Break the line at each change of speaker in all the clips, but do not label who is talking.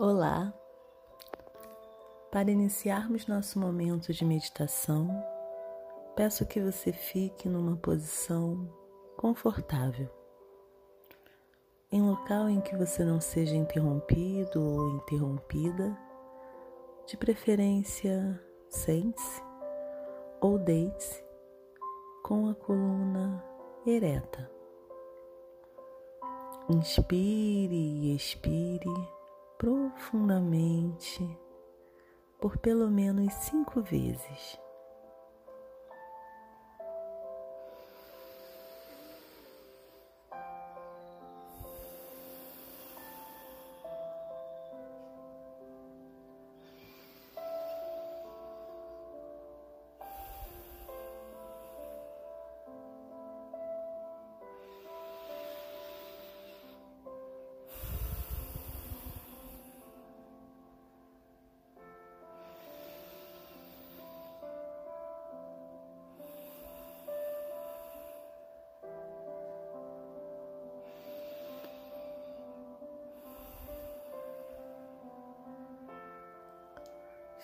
Olá! Para iniciarmos nosso momento de meditação, peço que você fique numa posição confortável, em local em que você não seja interrompido ou interrompida, de preferência sente-se ou deite-se com a coluna ereta. Inspire e expire profundamente por pelo menos cinco vezes.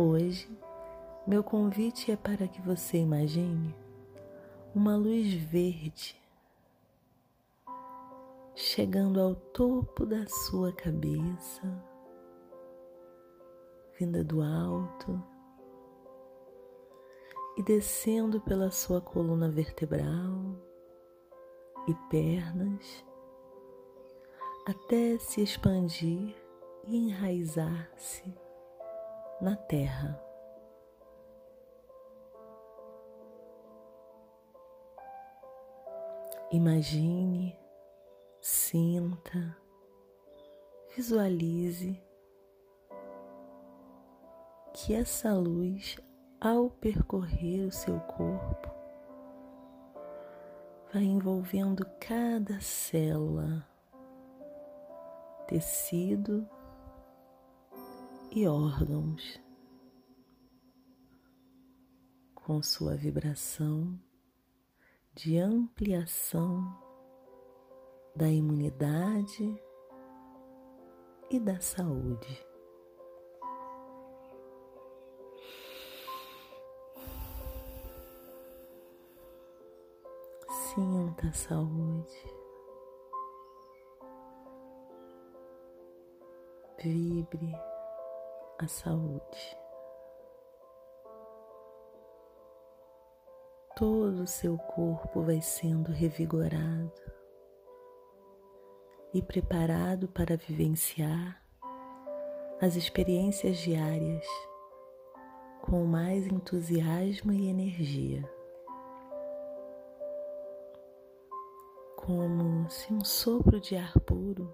Hoje, meu convite é para que você imagine uma luz verde chegando ao topo da sua cabeça, vinda do alto e descendo pela sua coluna vertebral e pernas até se expandir e enraizar-se na terra. Imagine, sinta, visualize que essa luz, ao percorrer o seu corpo, vai envolvendo cada célula, tecido e órgãos com sua vibração de ampliação da imunidade e da saúde. Sinta a saúde. Vibre a saúde. Todo o seu corpo vai sendo revigorado e preparado para vivenciar as experiências diárias com mais entusiasmo e energia. Como se um sopro de ar puro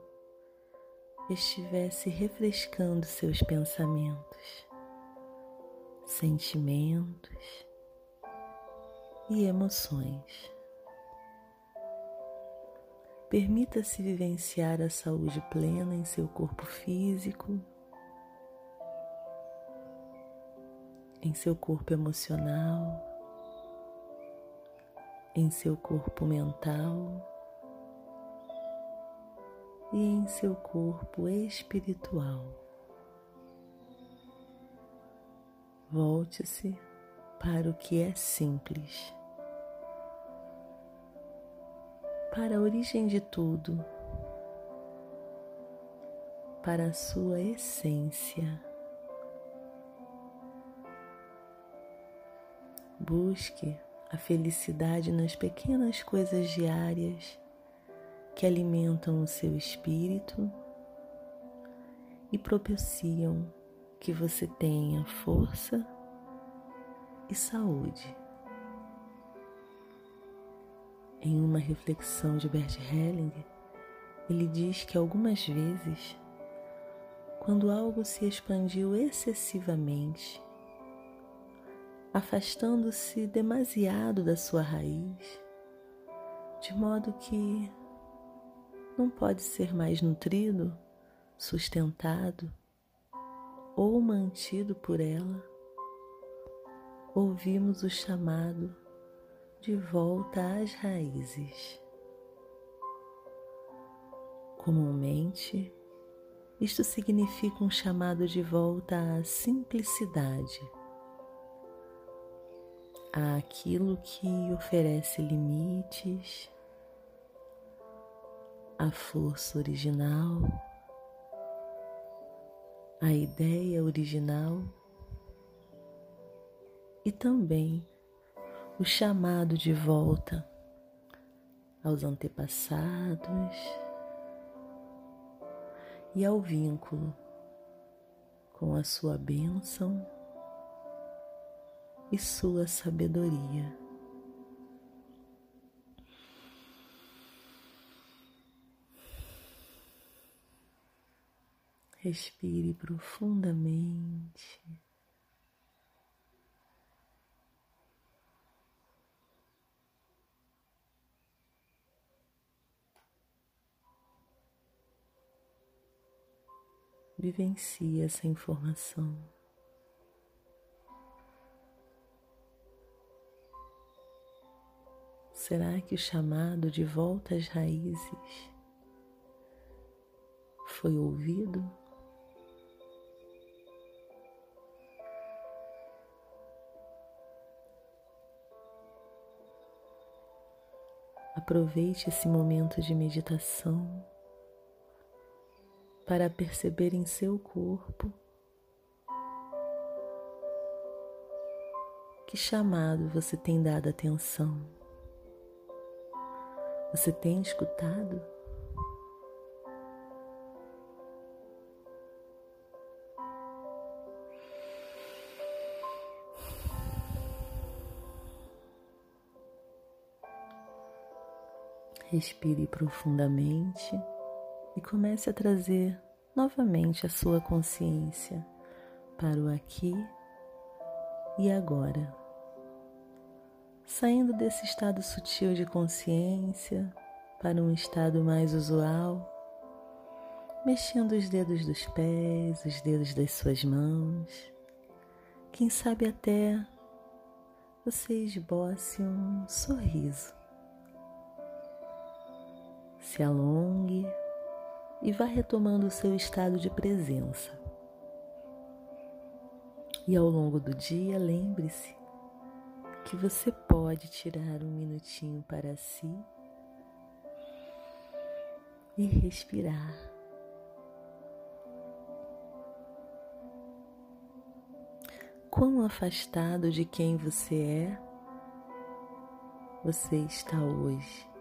estivesse refrescando seus pensamentos, sentimentos e emoções. Permita-se vivenciar a saúde plena em seu corpo físico, em seu corpo emocional, em seu corpo mental e em seu corpo espiritual. Volte-se para o que é simples, para a origem de tudo, para a sua essência. Busque a felicidade nas pequenas coisas diárias que alimentam o seu espírito e propiciam que você tenha força e saúde. Em uma reflexão de Bert Hellinger, ele diz que algumas vezes, quando algo se expandiu excessivamente, afastando-se demasiado da sua raiz, de modo que não pode ser mais nutrido, sustentado ou mantido por ela, ouvimos o chamado de volta às raízes. Comumente, isto significa um chamado de volta à simplicidade, àquilo que oferece limites, a força original, a ideia original e também o chamado de volta aos antepassados e ao vínculo com a sua bênção e sua sabedoria. Respire profundamente. Vivencie essa informação. Será que o chamado de volta às raízes foi ouvido? Aproveite esse momento de meditação para perceber em seu corpo que chamado você tem dado atenção. Você tem escutado? Respire profundamente e comece a trazer novamente a sua consciência para o aqui e agora. Saindo desse estado sutil de consciência para um estado mais usual, mexendo os dedos dos pés, os dedos das suas mãos. Quem sabe até você esboce um sorriso se alongue e vá retomando o seu estado de presença. E ao longo do dia, lembre-se que você pode tirar um minutinho para si e respirar. Quão afastado de quem você é você está hoje?